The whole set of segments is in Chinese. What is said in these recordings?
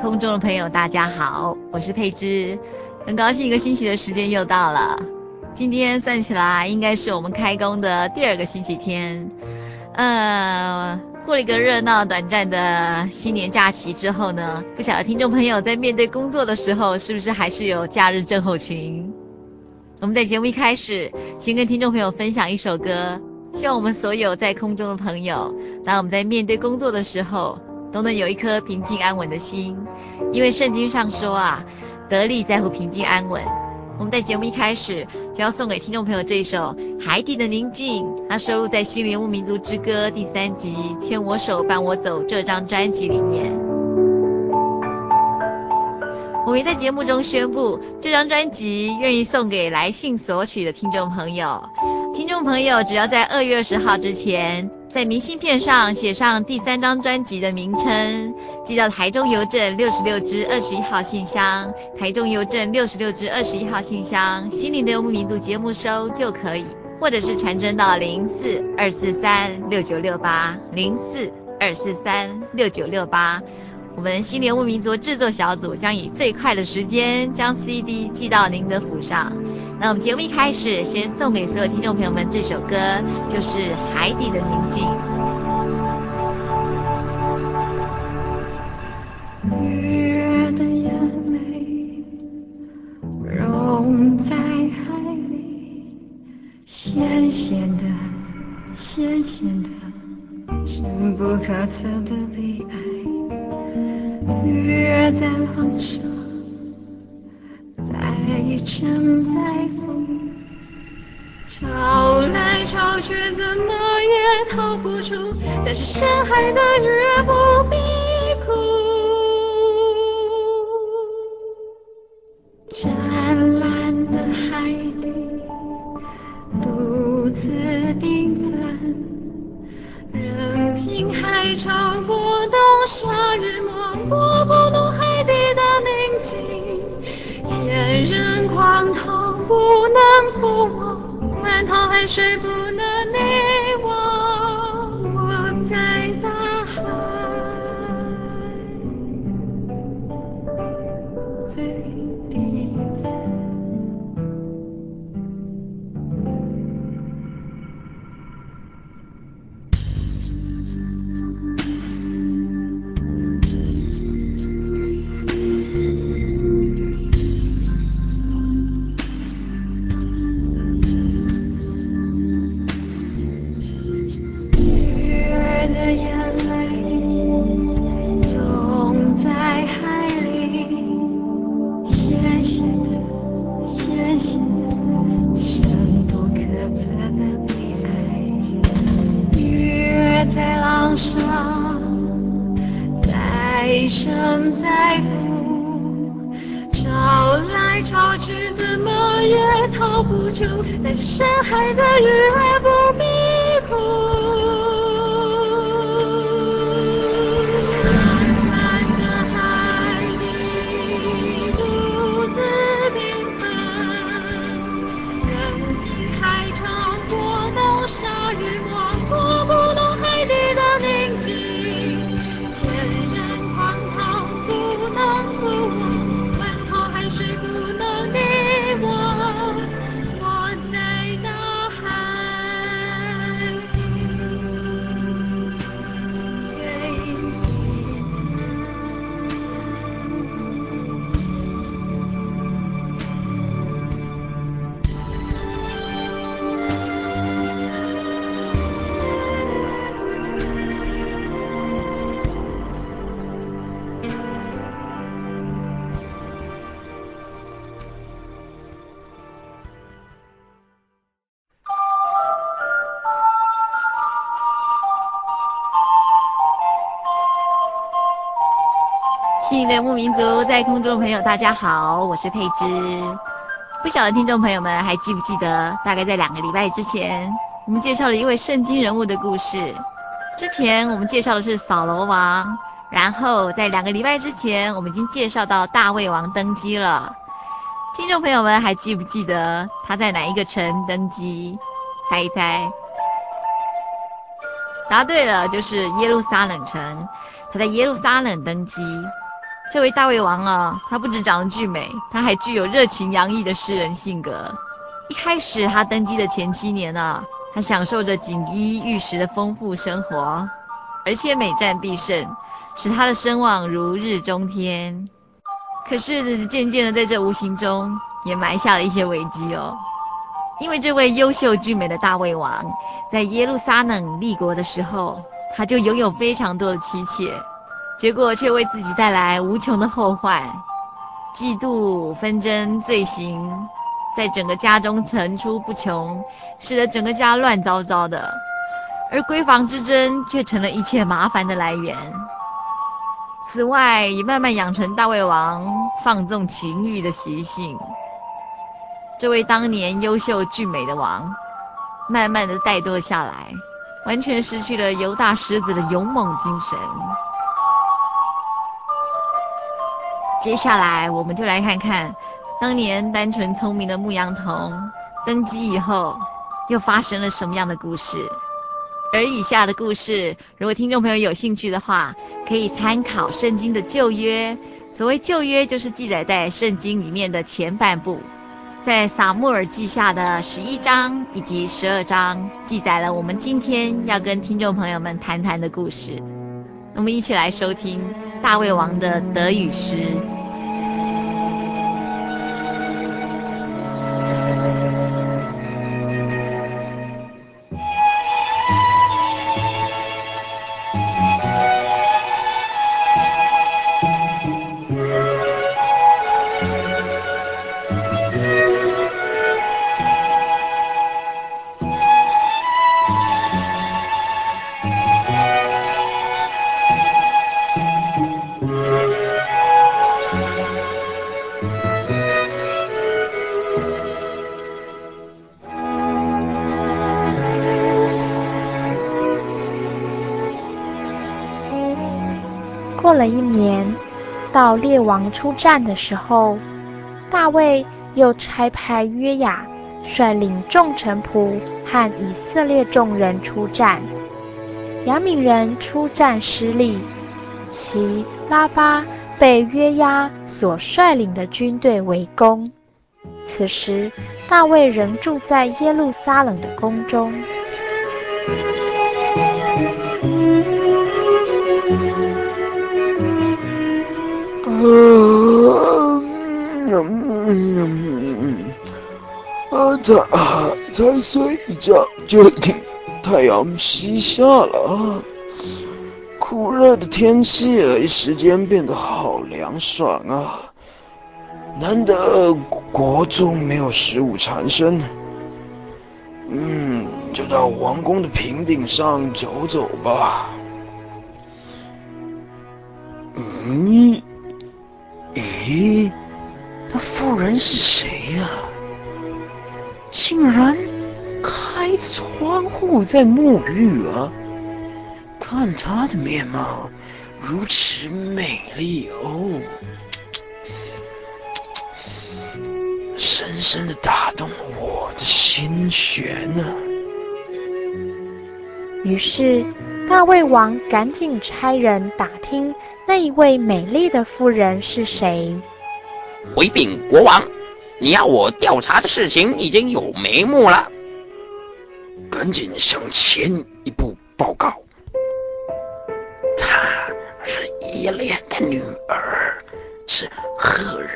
空中的朋友，大家好，我是佩芝，很高兴一个星期的时间又到了。今天算起来应该是我们开工的第二个星期天，呃，过了一个热闹短暂的新年假期之后呢，不晓得听众朋友在面对工作的时候，是不是还是有假日症候群？我们在节目一开始，先跟听众朋友分享一首歌，希望我们所有在空中的朋友，当我们在面对工作的时候。都能有一颗平静安稳的心，因为圣经上说啊，得力在乎平静安稳。我们在节目一开始就要送给听众朋友这一首《海底的宁静》，它收录在《心灵物民族之歌》第三集《牵我手伴我走》这张专辑里面。我们在节目中宣布，这张专辑愿意送给来信索取的听众朋友。听众朋友只要在二月二十号之前，在明信片上写上第三张专辑的名称，寄到台中邮政六十六支二十一号信箱，台中邮政六十六支二十一号信箱，心灵的游牧民族节目收就可以，或者是传真到零四二四三六九六八零四二四三六九六八，我们心灵游牧民族制作小组将以最快的时间将 CD 寄到您的府上。那我们节目一开始，先送给所有听众朋友们这首歌，就是《海底的宁静》。月的眼泪融在海里，咸咸的，咸咸的，深不可测的却，怎么也逃不出。但是深海的鱼不正在哭，找来找去怎么也逃不出那些深海的鱼儿，不必哭。亲爱的牧民族在空中的朋友，大家好，我是佩芝。不晓得听众朋友们还记不记得，大概在两个礼拜之前，我们介绍了一位圣经人物的故事。之前我们介绍的是扫罗王，然后在两个礼拜之前，我们已经介绍到大卫王登基了。听众朋友们还记不记得他在哪一个城登基？猜一猜。答对了，就是耶路撒冷城。他在耶路撒冷登基。这位大胃王啊，他不只长得俊美，他还具有热情洋溢的诗人性格。一开始他登基的前七年啊，他享受着锦衣玉食的丰富生活，而且每战必胜，使他的声望如日中天。可是渐渐的，在这无形中也埋下了一些危机哦，因为这位优秀俊美的大胃王，在耶路撒冷立国的时候，他就拥有非常多的妻妾。结果却为自己带来无穷的后患，嫉妒、纷争、罪行，在整个家中层出不穷，使得整个家乱糟糟的。而闺房之争却成了一切麻烦的来源。此外，也慢慢养成大胃王放纵情欲的习性。这位当年优秀俊美的王，慢慢的怠惰下来，完全失去了犹大狮子的勇猛精神。接下来，我们就来看看当年单纯聪明的牧羊童登基以后，又发生了什么样的故事。而以下的故事，如果听众朋友有兴趣的话，可以参考圣经的旧约。所谓旧约，就是记载在圣经里面的前半部，在撒母耳记下的十一章以及十二章，记载了我们今天要跟听众朋友们谈谈的故事。我们一起来收听大胃王的得与失。过了一年，到列王出战的时候，大卫又差派约雅率领众臣仆和以色列众人出战。亚扪人出战失利，其拉巴被约押所率领的军队围攻。此时，大卫仍住在耶路撒冷的宫中。嗯嗯嗯嗯，才才睡一觉，就太阳西下了。酷热的天气一时间变得好凉爽啊！难得国中没有食物缠身，嗯，就到王宫的平顶上走走吧。嗯。咦，那妇人是谁呀？竟然开窗户在沐浴啊！看她的面貌如此美丽哦，深深的打动了我的心弦呢、啊。于是大卫王赶紧差人打听那一位美丽的妇人是谁。回禀国王，你要我调查的事情已经有眉目了，赶紧向前一步报告。她是伊莲的女儿，是赫人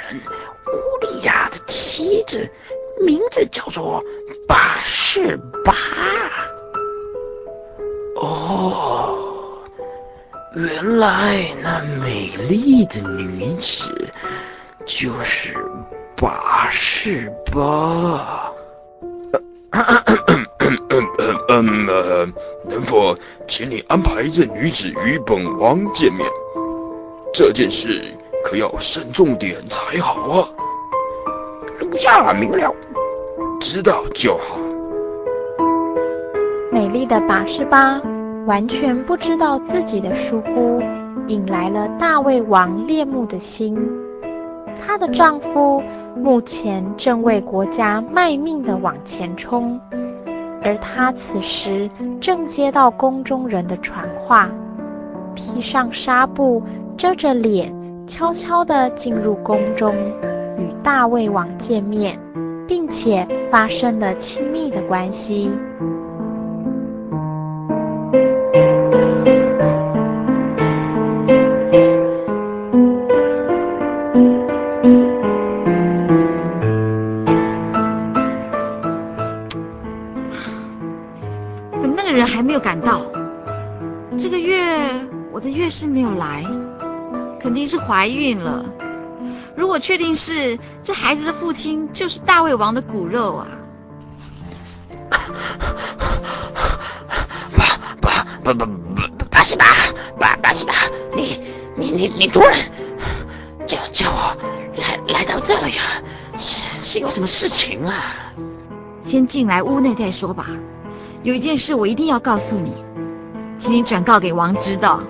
乌利亚的妻子，名字叫做巴士巴。哦，原来那美丽的女子就是拔示巴。嗯呃，能否请你安排这女子与本王见面？这件事可要慎重点才好啊。属下明了，知道就好。美丽的拔示巴完全不知道自己的疏忽引来了大卫王恋慕的心。她的丈夫目前正为国家卖命地往前冲。而她此时正接到宫中人的传话，披上纱布遮着脸，悄悄地进入宫中，与大卫王见面，并且发生了亲密的关系。怀孕了。如果确定是，这孩子的父亲就是大胃王的骨肉啊！拔拔拔拔拔拔示巴，拔拔示巴，你你你你突然叫叫我来来到这里啊，是是有什么事情啊？先进来屋内再说吧。有一件事我一定要告诉你，请你转告给王知道。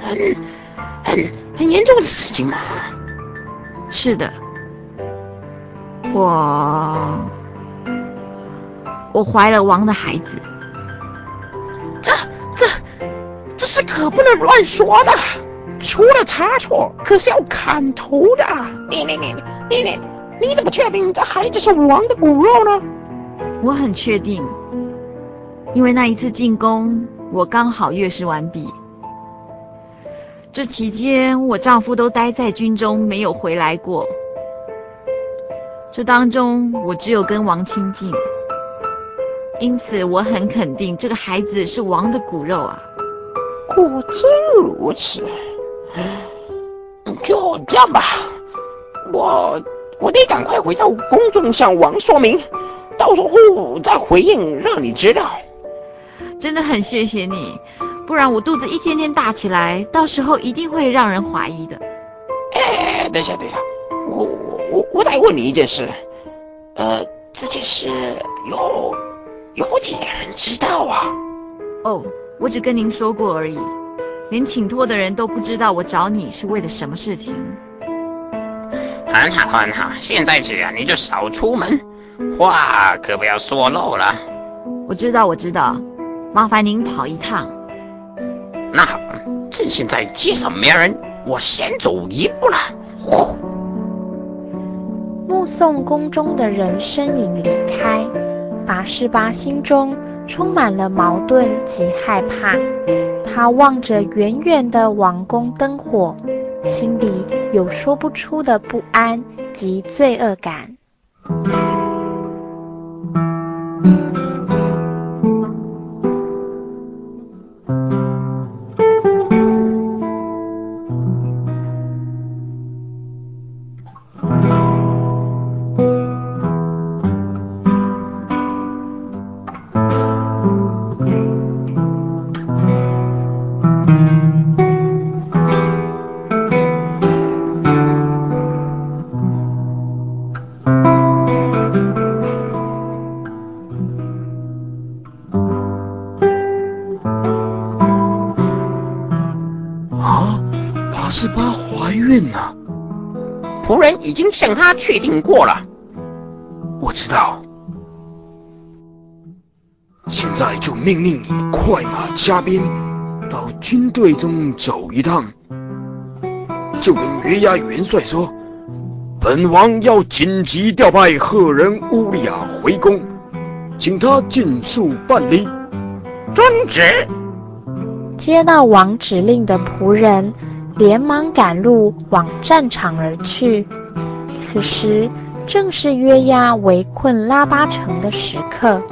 很很很严重的事情吗？是的，我我怀了王的孩子。这这这是可不能乱说的，出了差错可是要砍头的。你你你你你你怎么确定这孩子是王的骨肉呢？我很确定。因为那一次进宫，我刚好月事完毕。这期间，我丈夫都待在军中，没有回来过。这当中，我只有跟王亲近，因此我很肯定这个孩子是王的骨肉啊。果真如此，就这样吧。我我得赶快回到宫中向王说明，到时候再回应，让你知道。真的很谢谢你，不然我肚子一天天大起来，到时候一定会让人怀疑的。哎，等一下，等一下，我我我我再问你一件事，呃，这件事有有几个人知道啊？哦，我只跟您说过而已，连请托的人都不知道我找你是为了什么事情。很好，很好，现在这样你就少出门，话可不要说漏了。我知道，我知道。麻烦您跑一趟。那好，趁现在街上没人，我先走一步了。呼！目送宫中的人身影离开，拔示巴心中充满了矛盾及害怕。他望着远远的王宫灯火，心里有说不出的不安及罪恶感。过了。我知道。现在就命令你快马加鞭，到军队中走一趟，就跟约押元帅说，本王要紧急调派赫人乌利亚回宫，请他尽速办理。遵旨。接到王指令的仆人连忙赶路往战场而去。此时正是约押围困拉巴城的时刻。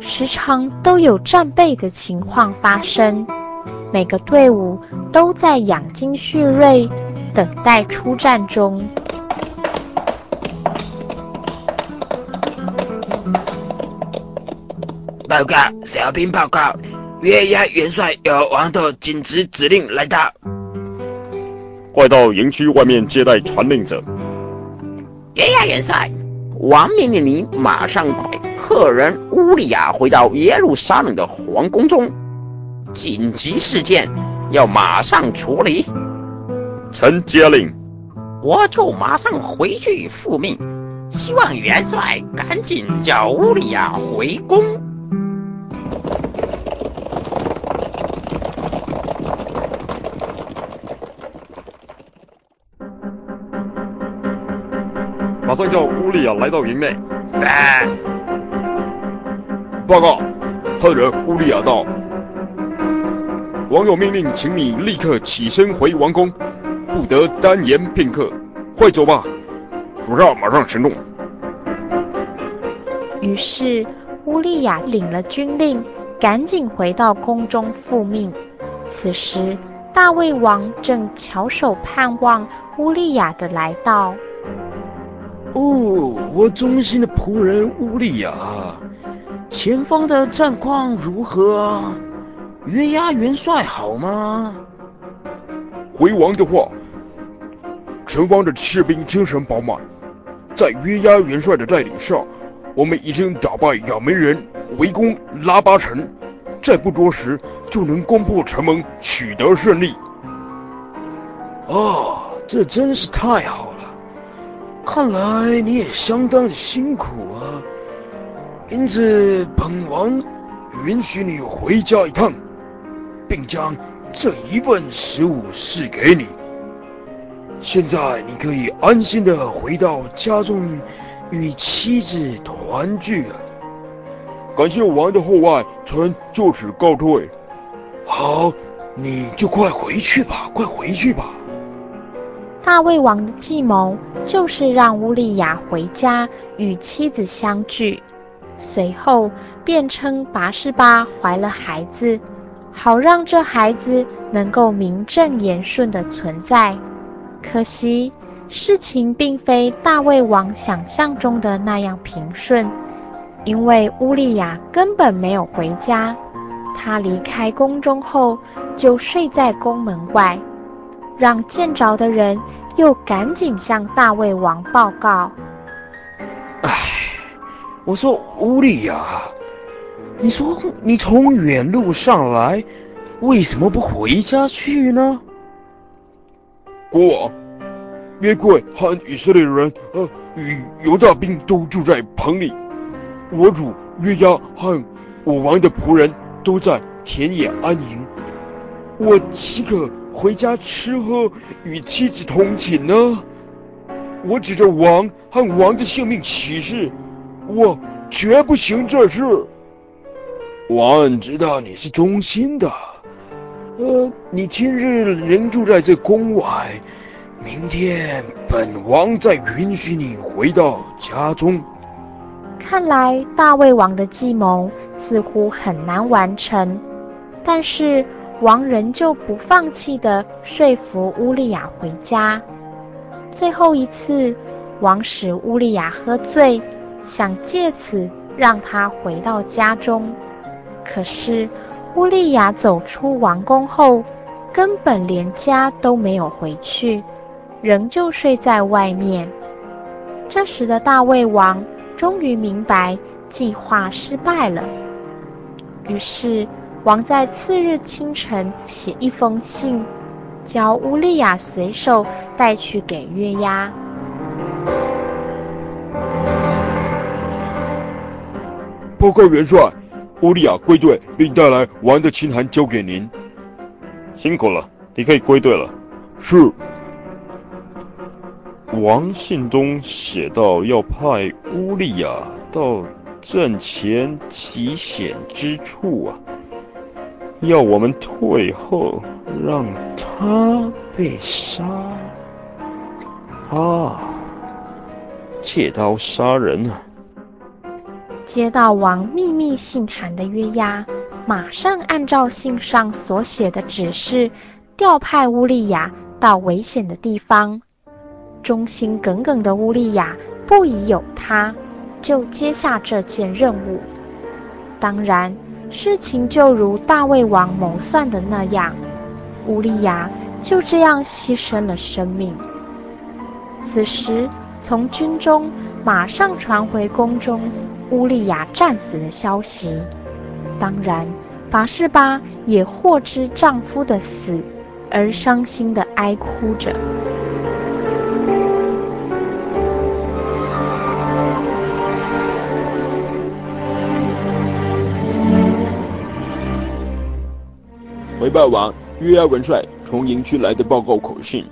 时常都有战备的情况发生，每个队伍都在养精蓄锐，等待出战中。报告，小兵报告，约押元帅有王的紧急指令来到，快到营区外面接待传令者。约押元帅，王命令你马上带。客人乌利亚回到耶路撒冷的皇宫中，紧急事件要马上处理。臣接令，我就马上回去复命，希望元帅赶紧叫乌利亚回宫。上叫乌利亚来到营内。是。报告，赫人乌利亚到。王有命令，请你立刻起身回王宫，不得耽延片刻。快走吧，属下马上行动。于是乌利亚领了军令，赶紧回到宫中复命。此时大卫王正翘首盼望乌利亚的来到。哦，我忠心的仆人乌利亚。前方的战况如何？约押元帅好吗？回王的话，前方的士兵精神饱满，在约押元帅的带领下，我们已经打败亚扪人，围攻拉巴城，再不多时就能攻破城门，取得胜利。啊，这真是太好了！看来你也相当的辛苦啊。因此，本王允许你回家一趟，并将这一份食物赐给你。现在你可以安心的回到家中，与妻子团聚了。感谢王的厚爱，臣就此告退。好，你就快回去吧，快回去吧。大卫王的计谋就是让乌利亚回家与妻子相聚。随后便称拔示巴怀了孩子，好让这孩子能够名正言顺的存在。可惜事情并非大卫王想象中的那样平顺，因为乌利亚根本没有回家，他离开宫中后就睡在宫门外，让见着的人又赶紧向大卫王报告。唉我说乌利亚，你说你从远路上来，为什么不回家去呢？国王，约柜和以色列人和与犹大兵都住在棚里，我主约押和我王的仆人都在田野安营，我岂可回家吃喝与妻子同寝呢？我指着王和王的性命起誓。我绝不行这事。王恩知道你是忠心的，呃，你今日仍住在这宫外，明天本王再允许你回到家中。看来大卫王的计谋似乎很难完成，但是王仍旧不放弃地说服乌利亚回家。最后一次，王使乌利亚喝醉。想借此让他回到家中，可是乌利亚走出王宫后，根本连家都没有回去，仍旧睡在外面。这时的大卫王终于明白计划失败了，于是王在次日清晨写一封信，叫乌利亚随手带去给月牙。报告元帅，乌利亚归队，并带来王的亲函交给您。辛苦了，你可以归队了。是。王信中写道，要派乌利亚到阵前极险之处啊，要我们退后，让他被杀。啊，借刀杀人啊！接到王秘密信函的约押，马上按照信上所写的指示，调派乌利亚到危险的地方。忠心耿耿的乌利亚不疑有他，就接下这件任务。当然，事情就如大卫王谋算的那样，乌利亚就这样牺牲了生命。此时，从军中马上传回宫中乌利亚战死的消息。当然，拔士巴也获知丈夫的死，而伤心地哀哭着。回报王，约押文帅从营区来的报告口信，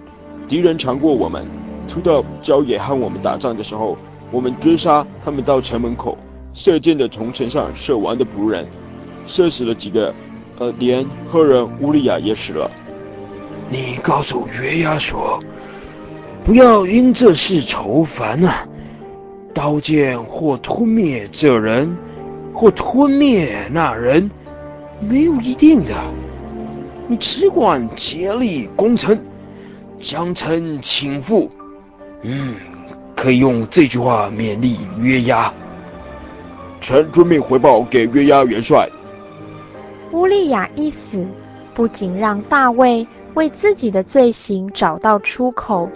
敌人强过我们，突到郊野和我们打仗的时候，我们追杀他们到城门口，射箭的从城上射完的仆人，射死了几个，呃，连赫人乌利亚也死了。你告诉约押说，不要因这事愁烦啊，刀剑或吞灭这人，或吞灭那人，没有一定的。你只管竭力攻城，将城倾覆。嗯，可以用这句话勉励约押。臣遵命回报给约押元帅。乌利亚一死，不仅让大卫为自己的罪行找到出口，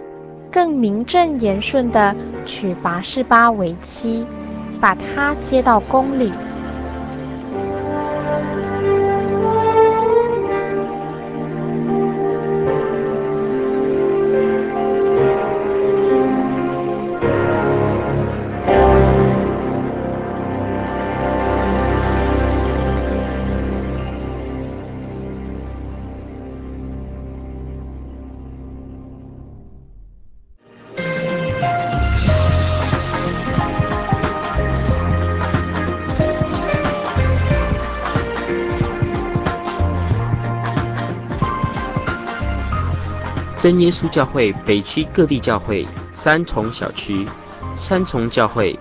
更名正言顺地娶拔示巴为妻，把她接到宫里。真耶稣教会北区各地教会三重小区，三重教会，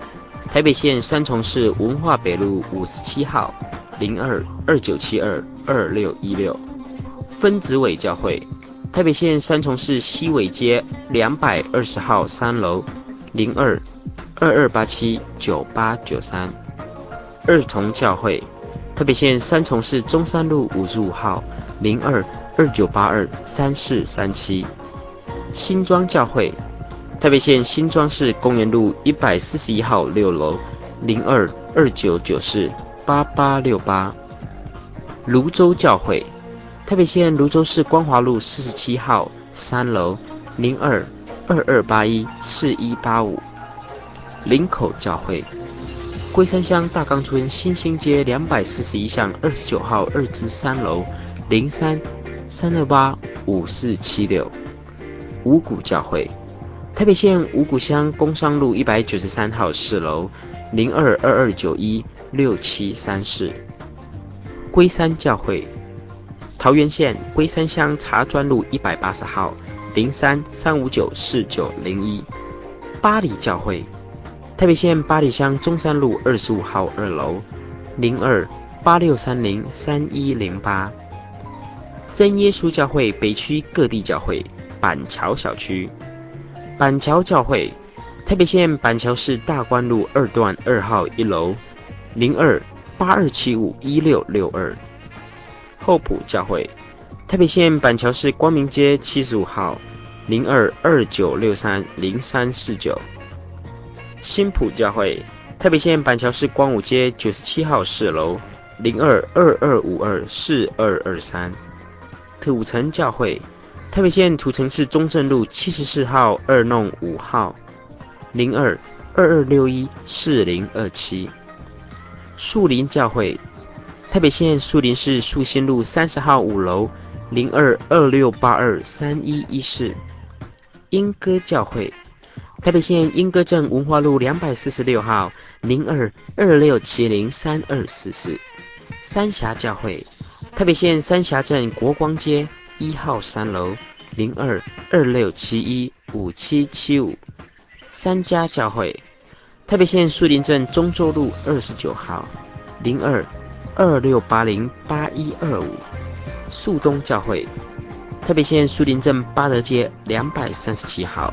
台北县三重市文化北路五十七号零二二九七二二六一六，分子尾教会，台北县三重市西尾街两百二十号三楼零二二二八七九八九三，二重教会，台北县三重市中山路五十五号零二。二九八二三四三七，新庄教会，台北县新庄市公园路一百四十一号六楼零二二九九四八八六八，泸州教会，台北县泸州市光华路四十七号三楼零二二二八一四一八五，林口教会，龟山乡大冈村新兴街两百四十一巷二十九号二至三楼零三。三六八五四七六，五股教会，台北县五股乡工商路一百九十三号四楼零二二二九一六七三四，龟山教会，桃园县龟山乡茶砖路一百八十号零三三五九四九零一，八里教会，台北县八里乡中山路二十五号二楼零二八六三零三一零八。真耶稣教会北区各地教会板桥小区，板桥教会，台北县板桥市大观路二段二号一楼零二八二七五一六六二。厚朴教会，台北县板桥市光明街七十五号零二二九六三零三四九。新埔教会，台北县板桥市光武街九十七号四楼零二二二五二四二二三。土城教会，台北县土城市中正路七十四号二弄五号，零二二二六一四零二七。树林教会，台北县树林市树新路三十号五楼，零二二六八二三一一四。莺歌教会，台北县莺歌镇文化路两百四十六号，零二二六七零三二四四。三峡教会，台北县三峡镇国光街一号三楼，零二二六七一五七七五。三家教会，台北县树林镇中州路二十九号，零二二六八零八一二五。树东教会，台北县树林镇八德街两百三十七号。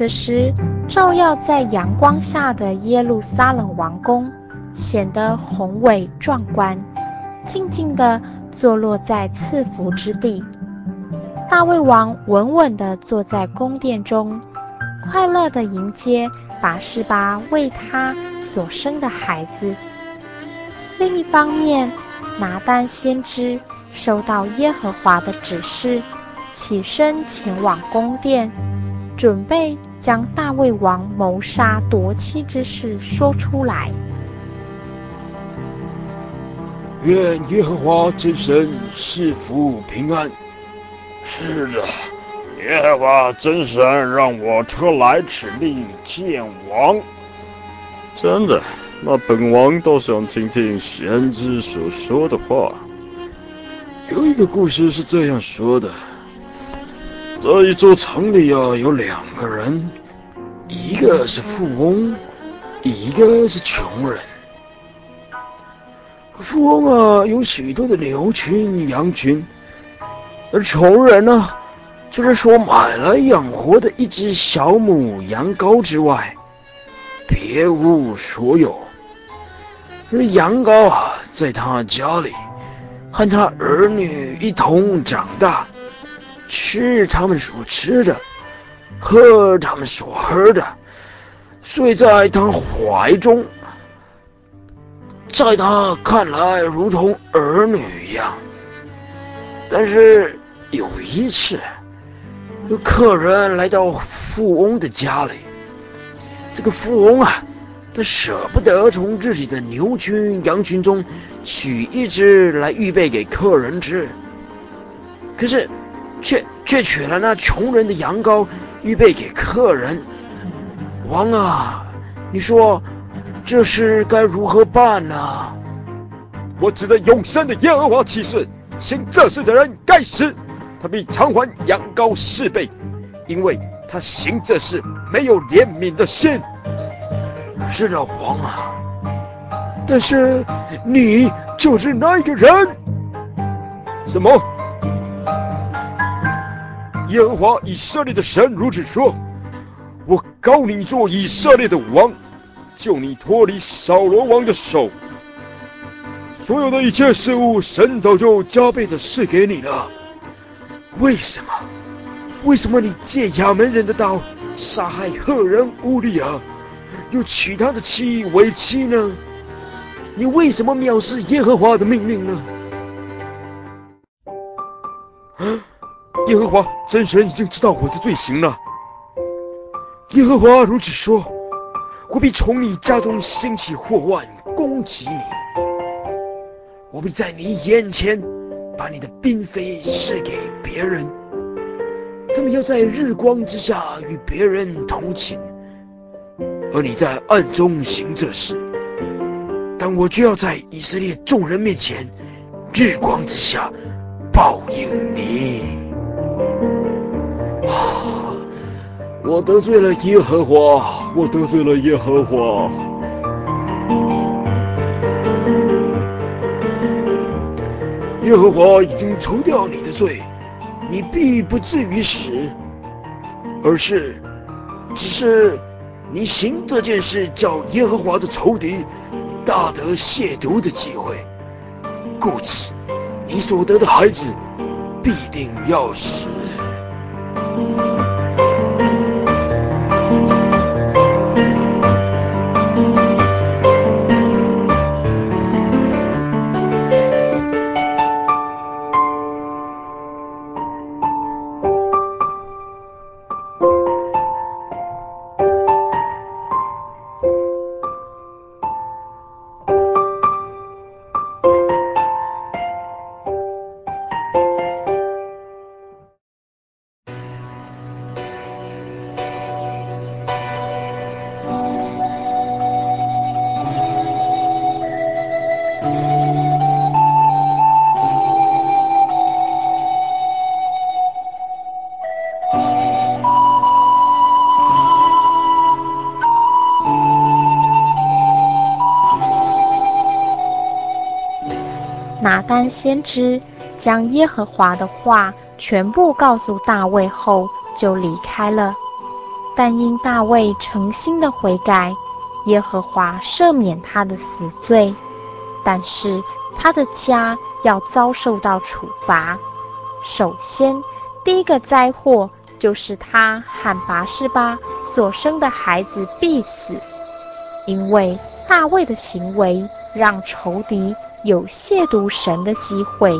此时，照耀在阳光下的耶路撒冷王宫显得宏伟壮观，静静地坐落在赐福之地。大卫王稳稳地坐在宫殿中，快乐地迎接拔示巴为他所生的孩子。另一方面，拿单先知收到耶和华的指示，起身前往宫殿，准备。将大卫王谋杀夺妻之事说出来。愿耶和华真神赐福平安。是的，耶和华真神让我特来此地见王。真的，那本王倒想听听先知所说的话。有一个故事是这样说的。这一座城里啊，有两个人，一个是富翁，一个是穷人。富翁啊，有许多的牛群、羊群，而穷人呢，就是说买来养活的一只小母羊羔之外，别无所有。而羊羔啊，在他家里，和他儿女一同长大。吃他们所吃的，喝他们所喝的，睡在他怀中，在他看来如同儿女一样。但是有一次，有客人来到富翁的家里，这个富翁啊，他舍不得从自己的牛群羊群中取一只来预备给客人吃，可是。却却取了那穷人的羊羔，预备给客人。王啊，你说这事该如何办呢？我指着永生的耶和华起誓，行这事的人该死，他必偿还羊羔四倍，因为他行这事没有怜悯的心。是的，王啊，但是你就是那一个人。什么？耶和华以色列的神如此说：“我膏你做以色列的王，救你脱离扫罗王的手。所有的一切事物，神早就加倍的赐给你了。为什么？为什么你借亚扪人的刀杀害赫人乌利亚，又娶他的妻为妻呢？你为什么藐视耶和华的命令呢？啊！耶和华真神已经知道我的罪行了。耶和华如此说：我必从你家中兴起祸患，攻击你。我必在你眼前把你的嫔妃赐给别人，他们要在日光之下与别人同寝，而你在暗中行这事。但我就要在以色列众人面前，日光之下报应你。我得罪了耶和华，我得罪了耶和华。耶和华已经除掉你的罪，你必不至于死，而是，只是你行这件事，叫耶和华的仇敌。大得亵渎的机会，故此，你所得的孩子必定要死。先知将耶和华的话全部告诉大卫后，就离开了。但因大卫诚心的悔改，耶和华赦免他的死罪，但是他的家要遭受到处罚。首先，第一个灾祸就是他和拔示巴所生的孩子必死，因为大卫的行为让仇敌。有亵渎神的机会，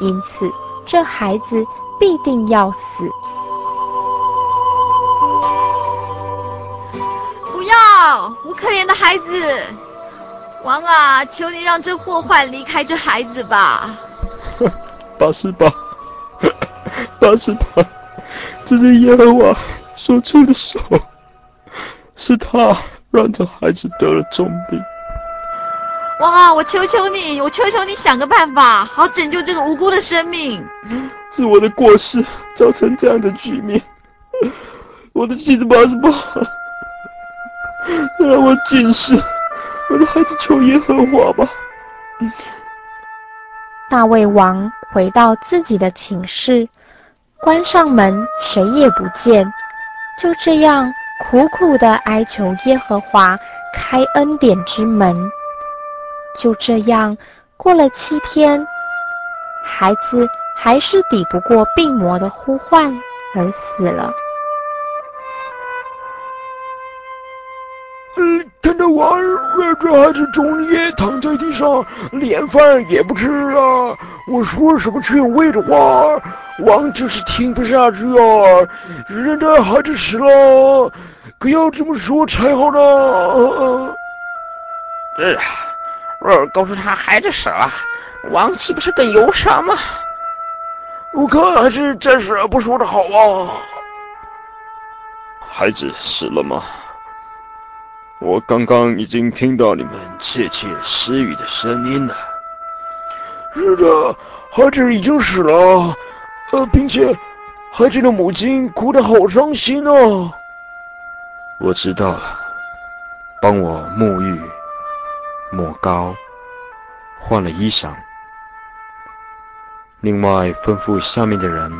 因此这孩子必定要死。不要，我可怜的孩子！王啊，求你让这祸患离开这孩子吧。八十八，八十八，这是耶和华所出的手，是他让这孩子得了重病。王啊，我求求你，我求求你想个办法，好拯救这个无辜的生命。是我的过失造成这样的局面，我的妻子拔示巴，让我近视，我的孩子求耶和华吧。大卫王回到自己的寝室，关上门，谁也不见，就这样苦苦的哀求耶和华开恩典之门。就这样过了七天，孩子还是抵不过病魔的呼唤而死了。嗯，看到王，这孩子终夜躺在地上，连饭也不吃啊！我说什么劝慰的话，王就是听不下去啊！人家孩子死了，可要这么说才好呢。是啊。若是告诉他孩子死了，王岂不是更忧伤吗？我看还是暂时不说的好啊。孩子死了吗？我刚刚已经听到你们窃窃私语的声音了。是的，孩子已经死了，呃，并且孩子的母亲哭得好伤心啊。我知道了，帮我沐浴。抹膏，换了衣裳。另外吩咐下面的人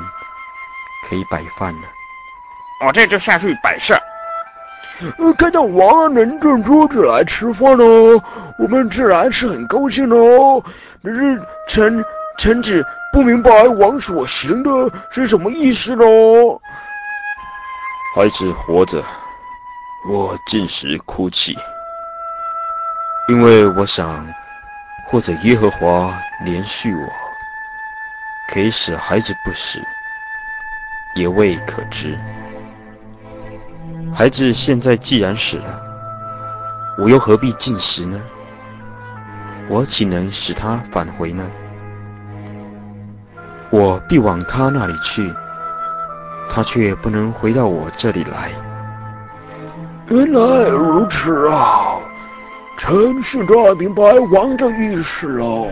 可以摆饭了。我这就下去摆设。看到王能转桌子来吃饭哦，我们自然是很高兴哦。只是臣臣子不明白王所行的是什么意思喽？孩子活着，我禁食哭泣，因为我想，或者耶和华怜恤我，可以使孩子不死，也未可知。孩子现在既然死了，我又何必进食呢？我岂能使他返回呢？我必往他那里去，他却不能回到我这里来。原来如此啊！臣是大明白王的意思了。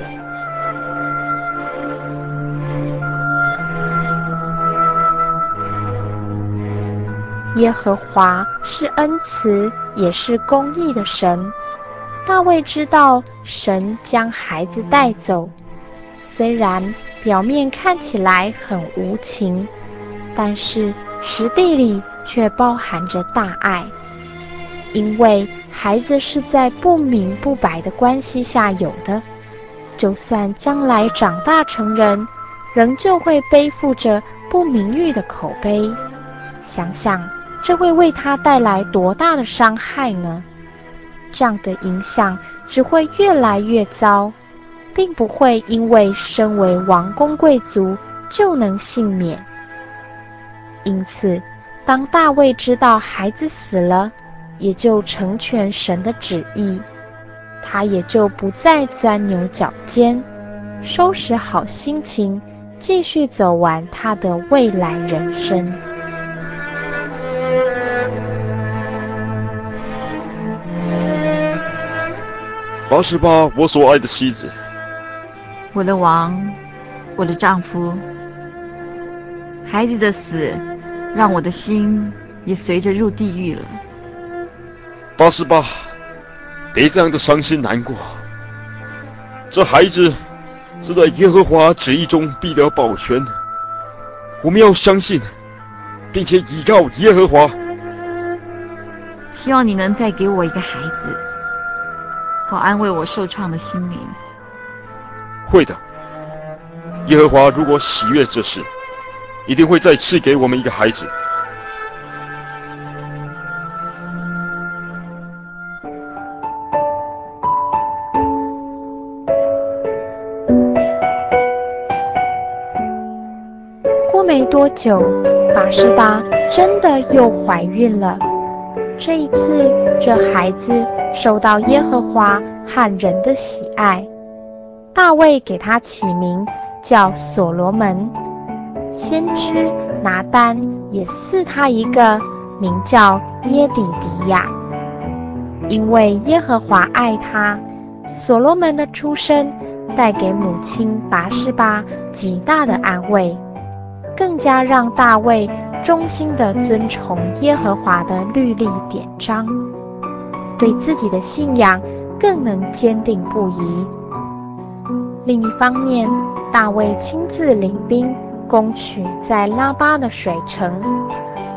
耶和华是恩慈也是公义的神。大卫知道神将孩子带走，虽然表面看起来很无情，但是实地里却包含着大爱，因为孩子是在不明不白的关系下有的，就算将来长大成人，仍旧会背负着不名誉的口碑。想想。这会为他带来多大的伤害呢？这样的影响只会越来越糟，并不会因为身为王公贵族就能幸免。因此，当大卫知道孩子死了，也就成全神的旨意，他也就不再钻牛角尖，收拾好心情，继续走完他的未来人生。八十八，我所爱的妻子，我的王，我的丈夫，孩子的死，让我的心也随着入地狱了。拔示巴，别这样的伤心难过。这孩子是在耶和华旨意中必得保全的，我们要相信，并且倚靠耶和华。希望你能再给我一个孩子。好安慰我受创的心灵。会的，耶和华如果喜悦这事，一定会再赐给我们一个孩子。多久，拔示巴真的又怀孕了。这一次，这孩子受到耶和华和人的喜爱，大卫给他起名叫所罗门。先知拿单也赐他一个名叫耶底迪亚，因为耶和华爱他。所罗门的出生带给母亲拔示巴极大的安慰，更加让大卫。衷心的遵从耶和华的律例典章，对自己的信仰更能坚定不移。另一方面，大卫亲自领兵攻取在拉巴的水城，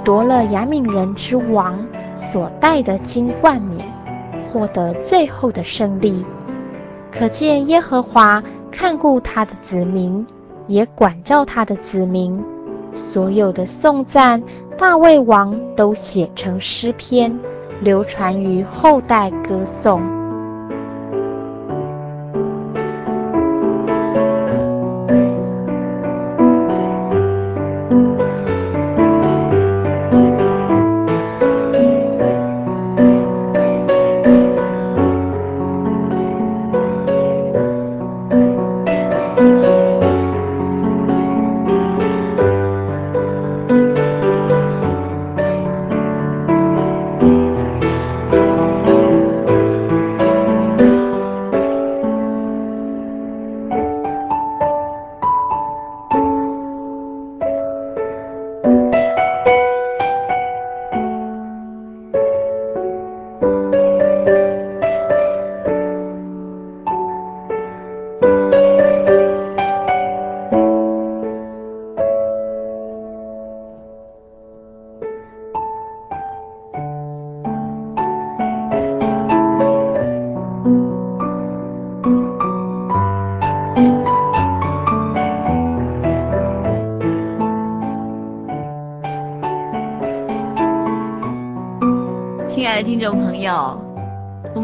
夺了亚扪人之王所戴的金冠冕，获得最后的胜利。可见耶和华看顾他的子民，也管教他的子民。所有的颂赞大卫王都写成诗篇，流传于后代歌颂。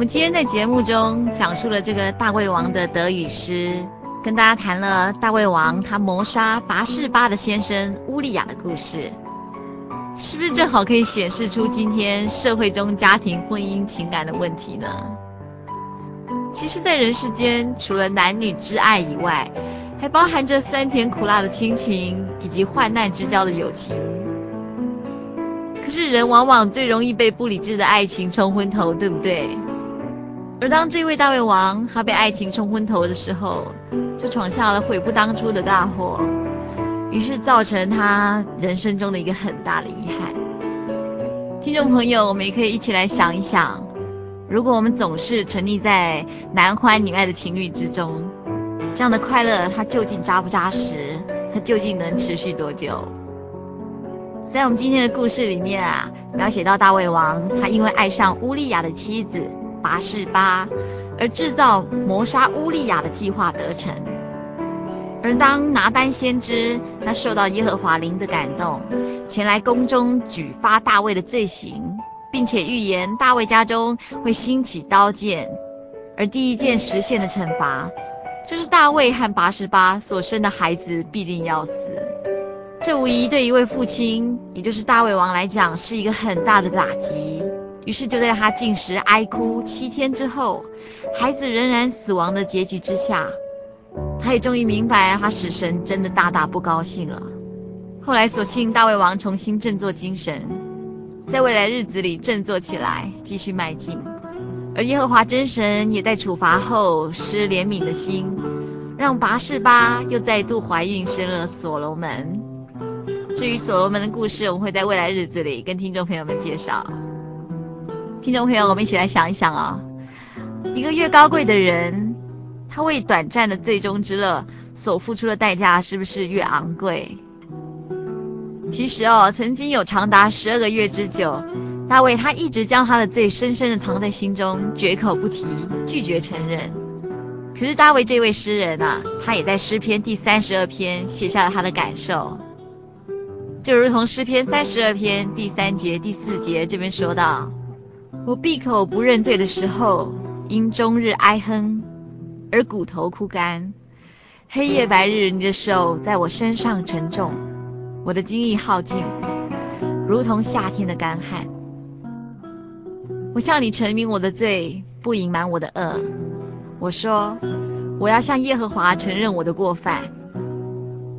今天在节目中讲述了这个大胃王的得与失，跟大家谈了大胃王他谋杀拔士巴的先生乌利亚的故事，是不是正好可以显示出今天社会中家庭、婚姻、情感的问题呢？其实，在人世间，除了男女之爱以外，还包含着酸甜苦辣的亲情，以及患难之交的友情。可是人往往最容易被不理智的爱情冲昏头，对不对？而当这位大胃王他被爱情冲昏头的时候，就闯下了悔不当初的大祸，于是造成他人生中的一个很大的遗憾。听众朋友，我们也可以一起来想一想，如果我们总是沉溺在男欢女爱的情欲之中，这样的快乐它究竟扎不扎实？它究竟能持续多久？在我们今天的故事里面啊，描写到大胃王，他因为爱上乌利亚的妻子拔示巴，而制造谋杀乌利亚的计划得逞。而当拿单先知他受到耶和华灵的感动，前来宫中举发大卫的罪行，并且预言大卫家中会兴起刀剑，而第一件实现的惩罚，就是大卫和拔示巴所生的孩子必定要死。这无疑对一位父亲，也就是大卫王来讲，是一个很大的打击。于是就在他禁食哀哭七天之后，孩子仍然死亡的结局之下，他也终于明白，他使神真的大大不高兴了。后来所幸大卫王重新振作精神，在未来日子里振作起来，继续迈进。而耶和华真神也在处罚后施怜悯的心，让拔士巴又再度怀孕，生了所罗门。至于所罗门的故事，我们会在未来日子里跟听众朋友们介绍。听众朋友，我们一起来想一想啊、一个越高贵的人，他为短暂的最终之乐所付出的代价是不是越昂贵？其实哦，曾经有长达十二个月之久，大卫他一直将他的罪深深的藏在心中，绝口不提，拒绝承认。可是大卫这位诗人啊，他也在诗篇第三十二篇写下了他的感受。就如同诗篇三十二篇第三节、第四节这边说道：“我闭口不认罪的时候，因终日哀哼，而骨头枯干。黑夜白日，你的手在我身上沉重，我的精力耗尽，如同夏天的干旱。我向你陈明我的罪，不隐瞒我的恶。我说，我要向耶和华承认我的过犯，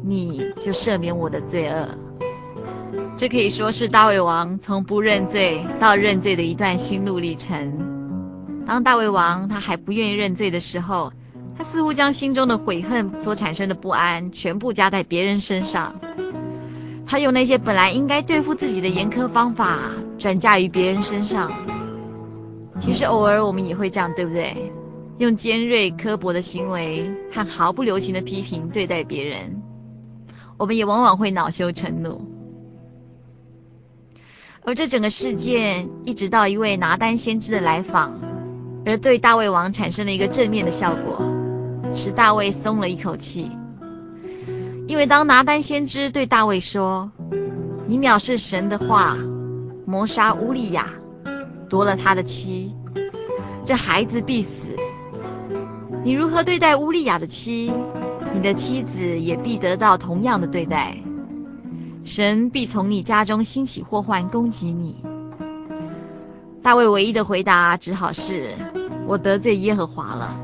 你就赦免我的罪恶。”这可以说是大胃王从不认罪到认罪的一段心路历程。当大胃王他还不愿意认罪的时候，他似乎将心中的悔恨所产生的不安全部加在别人身上。他用那些本来应该对付自己的严苛方法转嫁于别人身上。其实偶尔我们也会这样，对不对？用尖锐刻薄的行为和毫不留情的批评对待别人，我们也往往会恼羞成怒。而这整个事件，一直到一位拿单先知的来访，而对大卫王产生了一个正面的效果，使大卫松了一口气。因为当拿单先知对大卫说：“你藐视神的话，谋杀乌利亚，夺了他的妻，这孩子必死。你如何对待乌利亚的妻，你的妻子也必得到同样的对待。”神必从你家中兴起祸患攻击你。大卫唯一的回答只好是：“我得罪耶和华了。”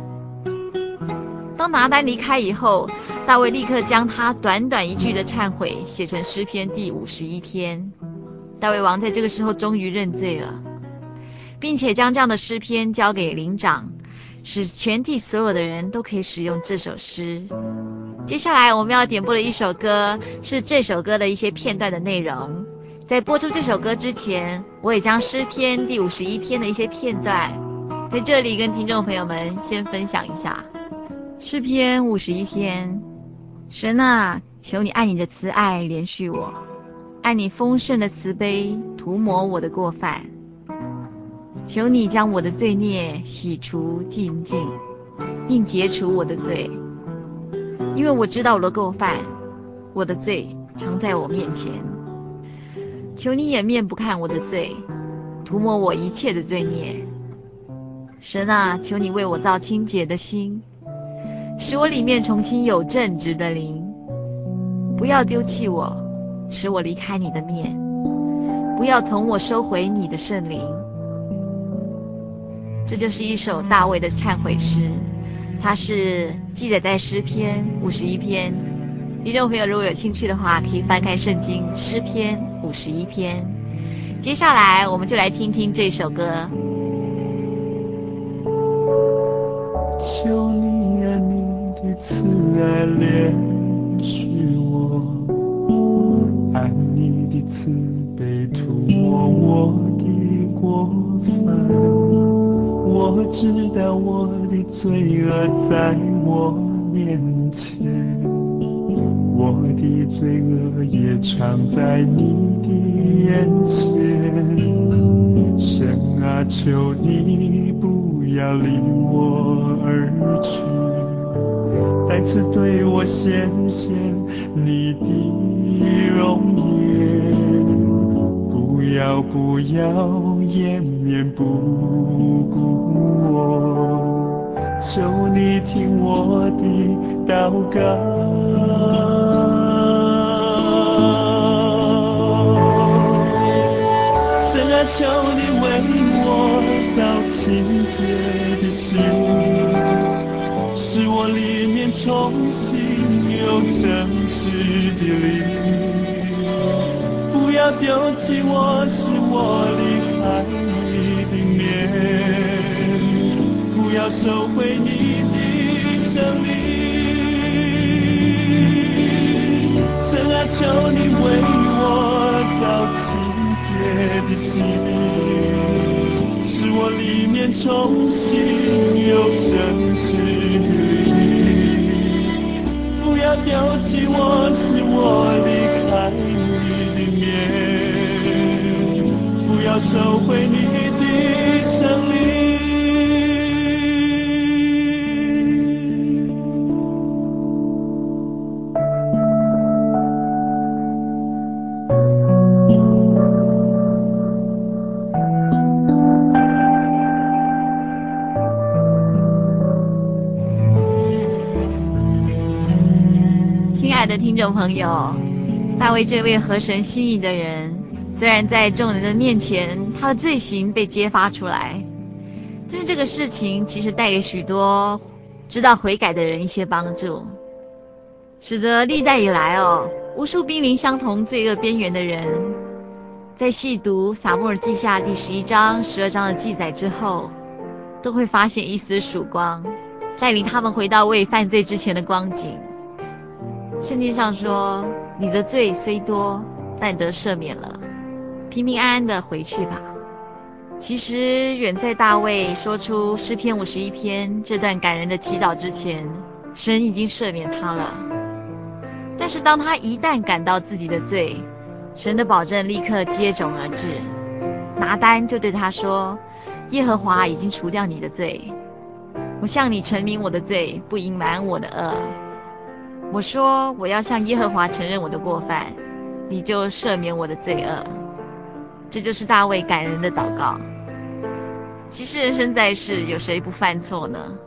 当拿单离开以后，大卫立刻将他短短一句的忏悔写成诗篇第五十一篇。大卫王在这个时候终于认罪了，并且将这样的诗篇交给灵长，使全体所有的人都可以使用这首诗。接下来我们要点播的一首歌是这首歌的一些片段的内容。在播出这首歌之前，我也将诗篇第五十一篇的一些片段在这里跟听众朋友们先分享一下。诗篇五十一篇，神啊，求你爱你的慈爱连续我，爱你丰盛的慈悲涂抹我的过犯，求你将我的罪孽洗除净净，并解除我的罪。因为我知道我的过犯，我的罪常在我面前。求你掩面不看我的罪，涂抹我一切的罪孽。神啊，求你为我造清洁的心，使我里面重新有正直的灵。不要丢弃我，使我离开你的面；不要从我收回你的圣灵。这就是一首大卫的忏悔诗，它是记载在诗篇五十一篇。听众朋友如果有兴趣的话，可以翻开圣经诗篇五十一篇。接下来我们就来听听这首歌。求你啊，你的慈爱怜恤我，按你的慈悲涂抹我的过犯。我知道我的罪恶在我面前，我的罪恶也藏在你的眼前。神啊，求你。不要离我而去，再次对我显现你的容颜。不要不要念念不顾我，求你听我的祷告。神啊，求你为我造清洁的心，使我里面重新有正直的灵。不要丢弃我，使我离爱你的面。不要收回你的生命。神啊，求你为我造清洁的心。使我里面重新有正直的，不要丢弃我，使我离开你的面，要收回你的胜利。亲爱的。听众朋友，大卫这位合神心意的人，虽然在众人的面前，他的罪行被揭发出来，但是这个事情其实带给许多知道悔改的人一些帮助，使得历代以来哦，无数濒临相同罪恶边缘的人，在细读撒母耳记下第十一章、十二章的记载之后，都会发现一丝曙光，带领他们回到未犯罪之前的光景。圣经上说：“你的罪虽多，但得赦免了，平平安安的回去吧。”其实，远在大卫说出诗篇五十一篇这段感人的祈祷之前，神已经赦免他了。但是，当他一旦感到自己的罪，神的保证立刻接踵而至。拿单就对他说：“耶和华已经除掉你的罪，我向你陈明我的罪，不隐瞒我的恶。”我说我要向耶和华承认我的过犯，你就赦免我的罪恶。这就是大卫感人的祷告。其实人生在世，有谁不犯错呢？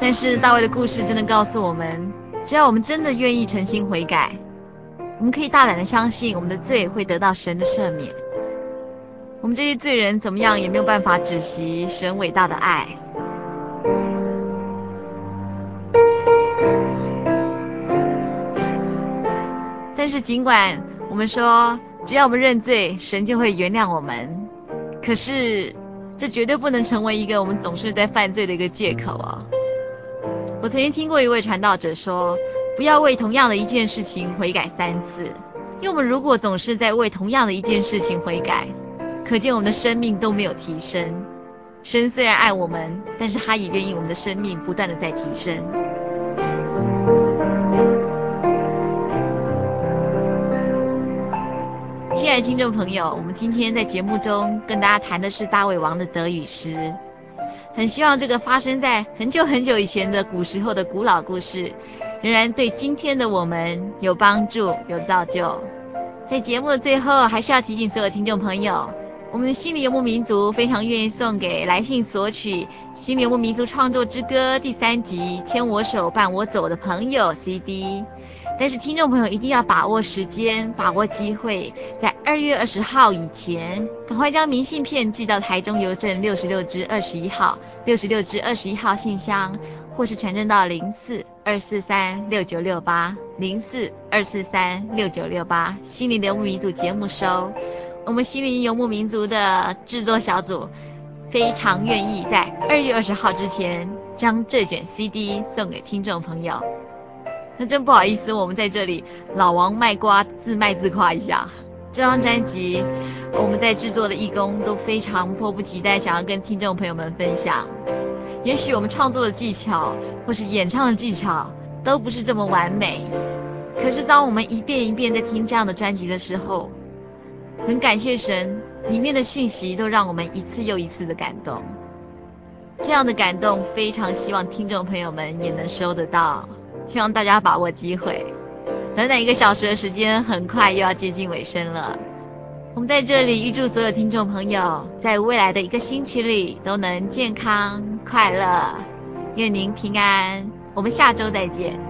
但是大卫的故事真的告诉我们，只要我们真的愿意诚心悔改，我们可以大胆的相信我们的罪会得到神的赦免。我们这些罪人怎么样也没有办法止息神伟大的爱。但是，尽管我们说，只要我们认罪，神就会原谅我们，可是这绝对不能成为一个我们总是在犯罪的一个借口啊！我曾经听过一位传道者说，不要为同样的一件事情悔改三次，因为我们如果总是在为同样的一件事情悔改，可见我们的生命都没有提升。神虽然爱我们，但是他也愿意我们的生命不断的在提升。亲爱的听众朋友，我们今天在节目中跟大家谈的是大胃王的得与失。很希望这个发生在很久很久以前的古时候的古老故事，仍然对今天的我们有帮助、有造就。在节目的最后，还是要提醒所有听众朋友，我们的心灵游牧民族非常愿意送给来信索取《心灵游牧民族创作之歌》第三集《牵我手伴我走》的朋友 CD。但是听众朋友一定要把握时间，把握机会，在二月二十号以前，赶快将明信片寄到台中邮政六十六支二十一号、六十六支二十一号信箱，或是传真到零四二四三六九六八零四二四三六九六八，心灵游牧民族节目收。我们心灵游牧民族的制作小组非常愿意在二月二十号之前将这卷 CD 送给听众朋友。那真不好意思，我们在这里老王卖瓜，自卖自夸一下。这张专辑我们在制作的义工都非常迫不及待想要跟听众朋友们分享。也许我们创作的技巧或是演唱的技巧都不是这么完美，可是当我们一遍一遍在听这样的专辑的时候，很感谢神，里面的讯息都让我们一次又一次的感动。这样的感动，非常希望听众朋友们也能收得到。希望大家把握机会。短短一个小时的时间，很快又要接近尾声了。我们在这里预祝所有听众朋友，在未来的一个星期里都能健康快乐，愿您平安。我们下周再见。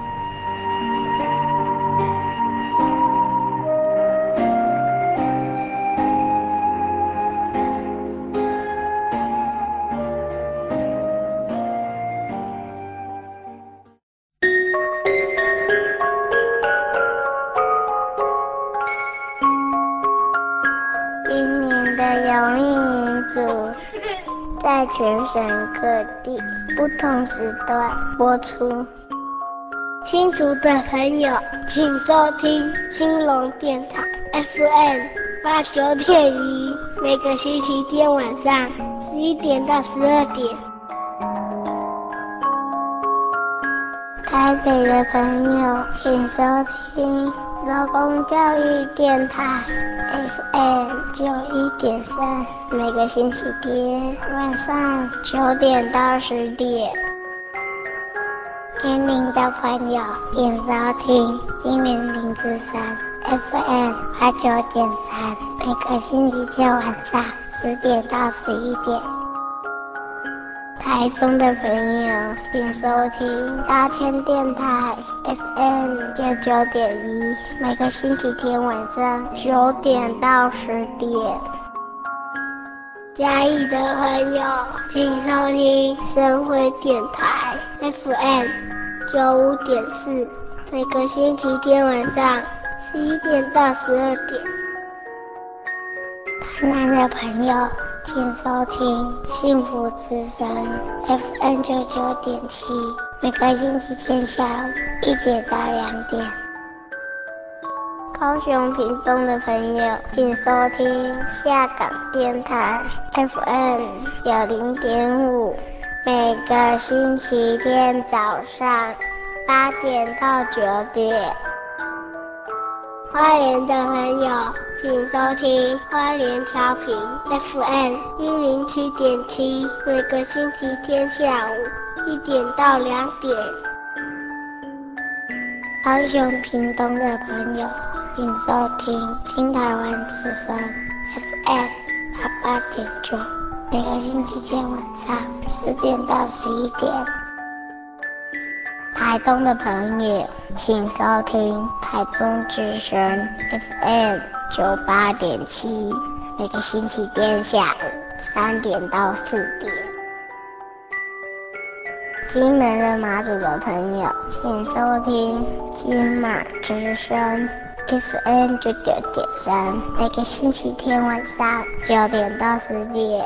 时段播出。新竹的朋友，请收听兴隆电台 FM 八九点一，每个星期天晚上十一点到十二点。台北的朋友，请收听劳工教育电台 FM 九一点三。每个星期天晚上九点到十点，年龄的朋友请收听金源零之三 FM 八九点三。每个星期天晚上十点到十一点，台中的朋友请收听大千电台 FM 九九点一。每个星期天晚上九点到十点。嘉义的朋友，请收听深辉电台 FM 九五点四，每个星期天晚上十一点到十二点。台南的朋友，请收听幸福之声 FM 九九点七，每个星期天下午一点到两点。高雄屏东的朋友，请收听下港电台 FM 九零点五，每个星期天早上八点到九点。花莲的朋友，请收听花莲调频 FM 一零七点七，每个星期天下午一点到两点。高雄屏东的朋友，请收听新台湾之声 FM 八八点九，每个星期天晚上十点到十一点。台东的朋友，请收听台东之声 FM 九八点七，每个星期天下午三点到四点。金门的马祖的朋友，请收听金马之声。FM 九九点三，每个星期天晚上九点到十点。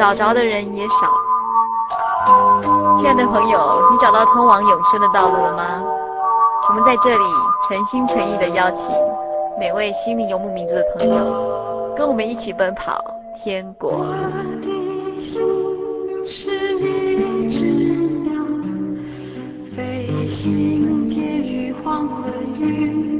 找着的人也少。亲爱的朋友，你找到通往永生的道路了吗？我们在这里诚心诚意地邀请每位心灵游牧民族的朋友，跟我们一起奔跑天国。我的心是一只鸟，飞行介于黄昏与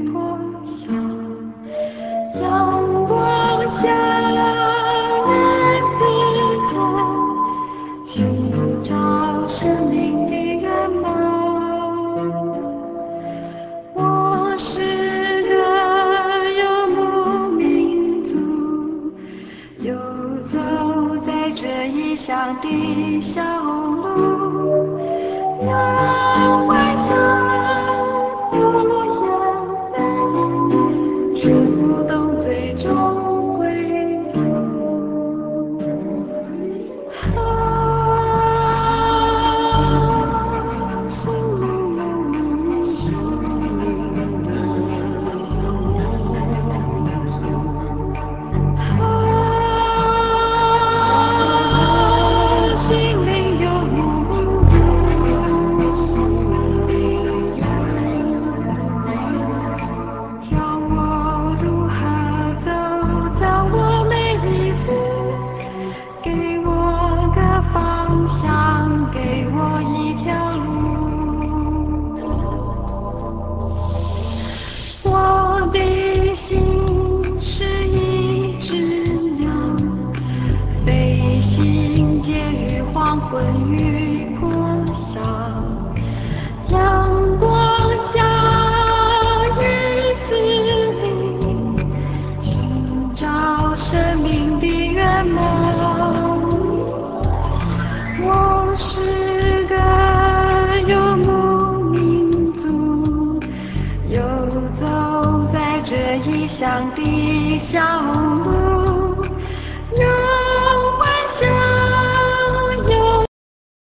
生命的愿望。我是个游牧民族，游走在这异乡的小路。